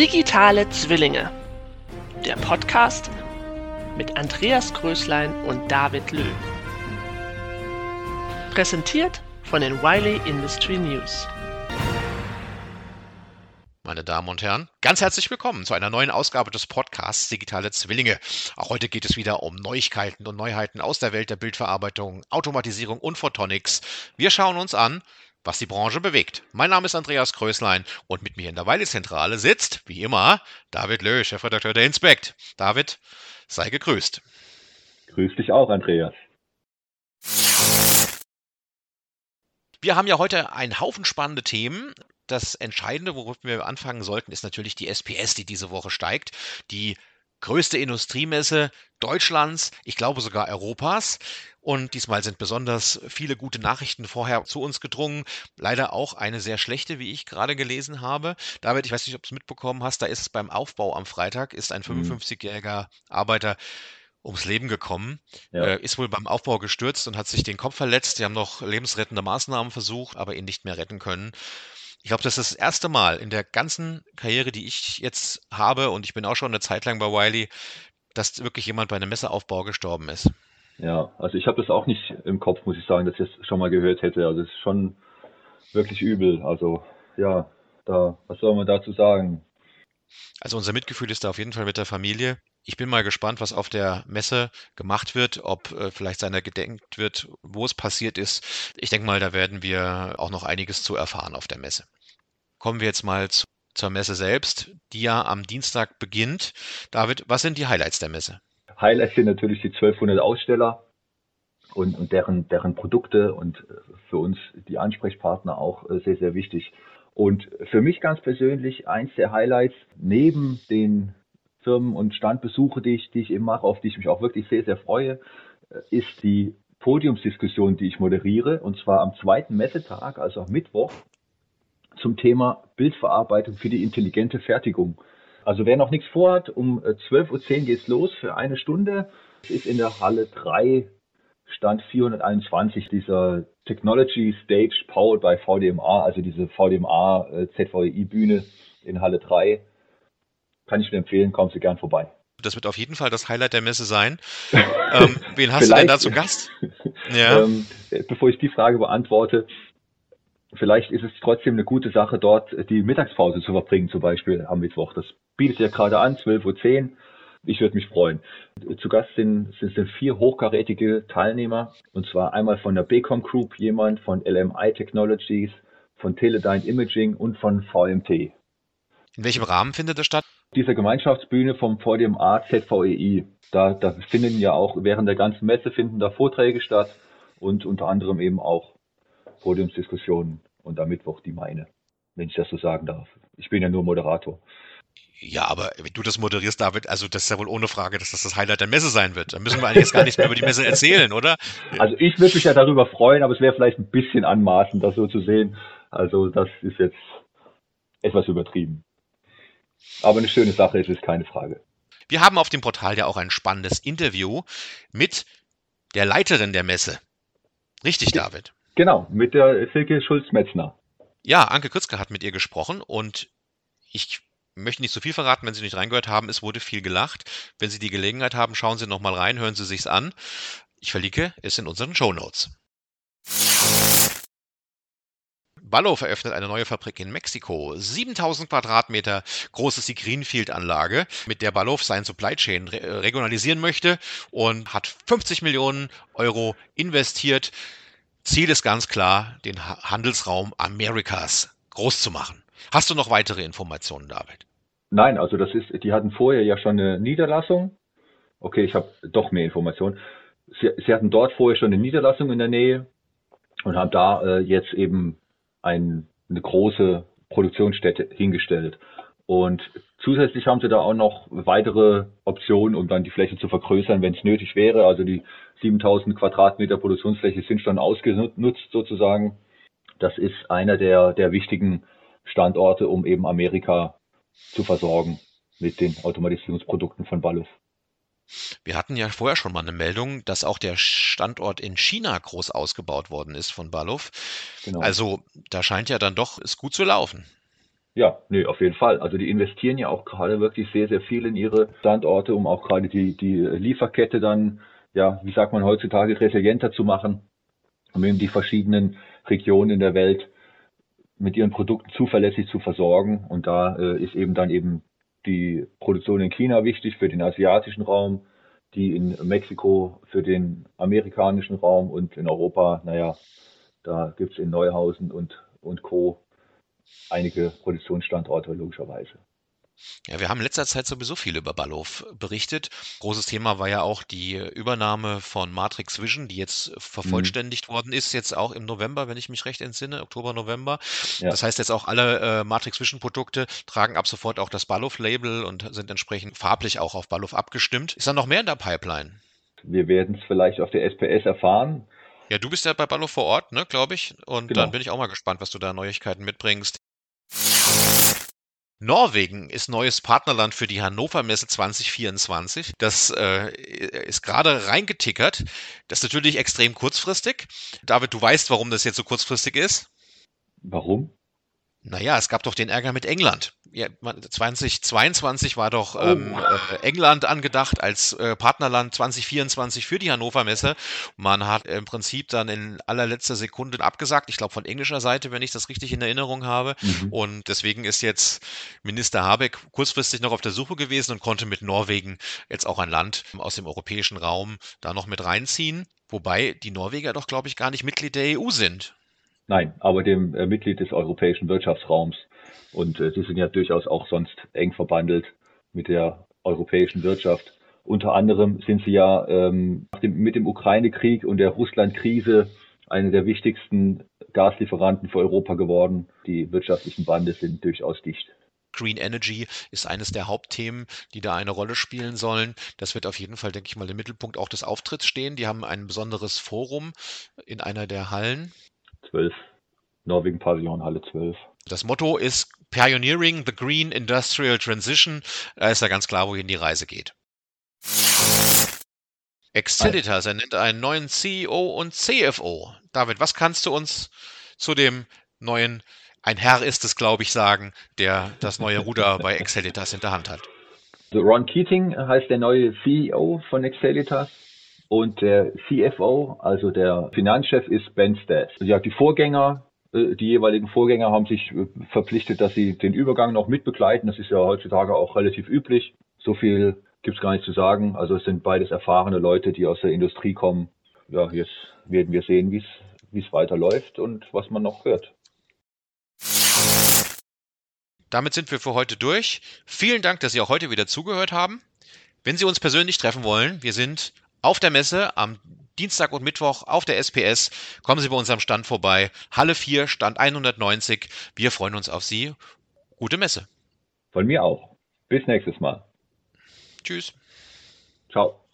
Digitale Zwillinge. Der Podcast mit Andreas Größlein und David Löw. Präsentiert von den Wiley Industry News. Meine Damen und Herren, ganz herzlich willkommen zu einer neuen Ausgabe des Podcasts Digitale Zwillinge. Auch heute geht es wieder um Neuigkeiten und Neuheiten aus der Welt der Bildverarbeitung, Automatisierung und Photonics. Wir schauen uns an, was die Branche bewegt. Mein Name ist Andreas Kröslein und mit mir in der Weile-Zentrale sitzt, wie immer, David Löh, Chefredakteur der Inspect. David, sei gegrüßt. Grüß dich auch, Andreas. Wir haben ja heute einen Haufen spannende Themen. Das Entscheidende, worüber wir anfangen sollten, ist natürlich die SPS, die diese Woche steigt. Die größte Industriemesse Deutschlands, ich glaube sogar Europas. Und diesmal sind besonders viele gute Nachrichten vorher zu uns gedrungen. Leider auch eine sehr schlechte, wie ich gerade gelesen habe. David, ich weiß nicht, ob du es mitbekommen hast, da ist es beim Aufbau am Freitag, ist ein 55-jähriger mhm. Arbeiter ums Leben gekommen, ja. äh, ist wohl beim Aufbau gestürzt und hat sich den Kopf verletzt. Sie haben noch lebensrettende Maßnahmen versucht, aber ihn nicht mehr retten können. Ich glaube, das ist das erste Mal in der ganzen Karriere, die ich jetzt habe, und ich bin auch schon eine Zeit lang bei Wiley, dass wirklich jemand bei einem Messeaufbau gestorben ist. Ja, also ich habe das auch nicht im Kopf, muss ich sagen, dass ich das schon mal gehört hätte. Also es ist schon wirklich übel. Also ja, da, was soll man dazu sagen? Also unser Mitgefühl ist da auf jeden Fall mit der Familie. Ich bin mal gespannt, was auf der Messe gemacht wird, ob äh, vielleicht seiner gedenkt wird, wo es passiert ist. Ich denke mal, da werden wir auch noch einiges zu erfahren auf der Messe. Kommen wir jetzt mal zu, zur Messe selbst, die ja am Dienstag beginnt. David, was sind die Highlights der Messe? Highlights sind natürlich die 1200 Aussteller und, und deren, deren Produkte und äh, für uns die Ansprechpartner auch äh, sehr, sehr wichtig. Und für mich ganz persönlich eins der Highlights neben den Firmen und Standbesuche, die ich, die ich eben mache, auf die ich mich auch wirklich sehr, sehr freue, äh, ist die Podiumsdiskussion, die ich moderiere, und zwar am zweiten Messetag, also am Mittwoch, zum Thema Bildverarbeitung für die intelligente Fertigung. Also wer noch nichts vorhat, um 12.10 Uhr geht es los für eine Stunde. Es ist in der Halle 3, Stand 421, dieser Technology Stage Powered by VDMA, also diese VDMA äh, ZVI-Bühne in Halle 3. Kann ich nur empfehlen, kommen Sie gern vorbei. Das wird auf jeden Fall das Highlight der Messe sein. ähm, wen hast du denn da zu Gast? Ja. Ähm, bevor ich die Frage beantworte, vielleicht ist es trotzdem eine gute Sache, dort die Mittagspause zu verbringen, zum Beispiel am Mittwoch. Das bietet ja gerade an, 12.10 Uhr. Ich würde mich freuen. Zu Gast sind, sind, sind vier hochkarätige Teilnehmer, und zwar einmal von der Becom Group jemand, von LMI Technologies, von Teledyne Imaging und von VMT. In welchem Rahmen findet das statt? Dieser Gemeinschaftsbühne vom VDMA ZVEI. Da, da finden ja auch während der ganzen Messe finden da Vorträge statt und unter anderem eben auch Podiumsdiskussionen und am Mittwoch die meine, wenn ich das so sagen darf. Ich bin ja nur Moderator. Ja, aber wenn du das moderierst, David, also das ist ja wohl ohne Frage, dass das das Highlight der Messe sein wird. Da müssen wir eigentlich jetzt gar nichts mehr über die Messe erzählen, oder? Also ich würde mich ja darüber freuen, aber es wäre vielleicht ein bisschen anmaßend, das so zu sehen. Also das ist jetzt etwas übertrieben. Aber eine schöne Sache ist es, keine Frage. Wir haben auf dem Portal ja auch ein spannendes Interview mit der Leiterin der Messe. Richtig, David? Genau, mit der Silke Schulz-Metzner. Ja, Anke Kürzke hat mit ihr gesprochen und ich möchte nicht zu so viel verraten, wenn Sie nicht reingehört haben. Es wurde viel gelacht. Wenn Sie die Gelegenheit haben, schauen Sie nochmal rein, hören Sie sich's an. Ich verlinke es in unseren Show Notes. Ballo veröffnet eine neue Fabrik in Mexiko. 7000 Quadratmeter groß ist die Greenfield-Anlage, mit der Ballo sein Supply Chain regionalisieren möchte und hat 50 Millionen Euro investiert. Ziel ist ganz klar, den Handelsraum Amerikas groß zu machen. Hast du noch weitere Informationen, David? Nein, also das ist, die hatten vorher ja schon eine Niederlassung. Okay, ich habe doch mehr Informationen. Sie, sie, hatten dort vorher schon eine Niederlassung in der Nähe und haben da äh, jetzt eben ein, eine große Produktionsstätte hingestellt. Und zusätzlich haben sie da auch noch weitere Optionen, um dann die Fläche zu vergrößern, wenn es nötig wäre. Also die 7000 Quadratmeter Produktionsfläche sind schon ausgenutzt sozusagen. Das ist einer der, der wichtigen Standorte, um eben Amerika zu versorgen mit den Automatisierungsprodukten von Balluf. Wir hatten ja vorher schon mal eine Meldung, dass auch der Standort in China groß ausgebaut worden ist von Balluf. Genau. Also da scheint ja dann doch es gut zu laufen. Ja, nee, auf jeden Fall. Also die investieren ja auch gerade wirklich sehr, sehr viel in ihre Standorte, um auch gerade die, die Lieferkette dann, ja, wie sagt man heutzutage, resilienter zu machen, um eben die verschiedenen Regionen in der Welt mit ihren Produkten zuverlässig zu versorgen. Und da äh, ist eben dann eben die Produktion in China wichtig für den asiatischen Raum, die in Mexiko für den amerikanischen Raum und in Europa, naja, da gibt es in Neuhausen und, und Co. einige Produktionsstandorte logischerweise. Ja, wir haben in letzter Zeit sowieso viel über Ballhof berichtet. Großes Thema war ja auch die Übernahme von Matrix Vision, die jetzt vervollständigt mhm. worden ist, jetzt auch im November, wenn ich mich recht entsinne, Oktober, November. Ja. Das heißt jetzt auch alle äh, Matrix Vision Produkte tragen ab sofort auch das Ballhof-Label und sind entsprechend farblich auch auf Ballhof abgestimmt. Ist da noch mehr in der Pipeline? Wir werden es vielleicht auf der SPS erfahren. Ja, du bist ja bei Ballo vor Ort, ne, glaube ich. Und genau. dann bin ich auch mal gespannt, was du da Neuigkeiten mitbringst. Norwegen ist neues Partnerland für die Hannover Messe 2024. Das äh, ist gerade reingetickert. Das ist natürlich extrem kurzfristig. David, du weißt, warum das jetzt so kurzfristig ist? Warum? Naja, es gab doch den Ärger mit England. Ja, 2022 war doch oh. ähm, äh, England angedacht als äh, Partnerland 2024 für die Hannover Messe. Man hat im Prinzip dann in allerletzter Sekunde abgesagt. Ich glaube von englischer Seite, wenn ich das richtig in Erinnerung habe. Mhm. Und deswegen ist jetzt Minister Habeck kurzfristig noch auf der Suche gewesen und konnte mit Norwegen jetzt auch ein Land aus dem europäischen Raum da noch mit reinziehen. Wobei die Norweger doch, glaube ich, gar nicht Mitglied der EU sind. Nein, aber dem äh, Mitglied des Europäischen Wirtschaftsraums. Und äh, sie sind ja durchaus auch sonst eng verbandelt mit der europäischen Wirtschaft. Unter anderem sind sie ja ähm, mit dem Ukraine-Krieg und der Russland-Krise eine der wichtigsten Gaslieferanten für Europa geworden. Die wirtschaftlichen Bande sind durchaus dicht. Green Energy ist eines der Hauptthemen, die da eine Rolle spielen sollen. Das wird auf jeden Fall, denke ich mal, im Mittelpunkt auch des Auftritts stehen. Die haben ein besonderes Forum in einer der Hallen. 12. Norwegen Pavillon, Halle 12. Das Motto ist Pioneering the Green Industrial Transition. Da ist ja ganz klar, wohin die Reise geht. Exilitas ernennt einen neuen CEO und CFO. David, was kannst du uns zu dem neuen, ein Herr ist es, glaube ich, sagen, der das neue Ruder bei Exelitas in der Hand hat? Ron Keating heißt der neue CEO von Exelitas. Und der CFO, also der Finanzchef, ist Ben Stas. Ja, die Vorgänger, äh, die jeweiligen Vorgänger haben sich äh, verpflichtet, dass sie den Übergang noch mitbegleiten. Das ist ja heutzutage auch relativ üblich. So viel gibt es gar nicht zu sagen. Also es sind beides erfahrene Leute, die aus der Industrie kommen. Ja, jetzt werden wir sehen, wie es weiterläuft und was man noch hört. Damit sind wir für heute durch. Vielen Dank, dass Sie auch heute wieder zugehört haben. Wenn Sie uns persönlich treffen wollen, wir sind auf der Messe am Dienstag und Mittwoch auf der SPS. Kommen Sie bei uns am Stand vorbei. Halle 4, Stand 190. Wir freuen uns auf Sie. Gute Messe. Von mir auch. Bis nächstes Mal. Tschüss. Ciao.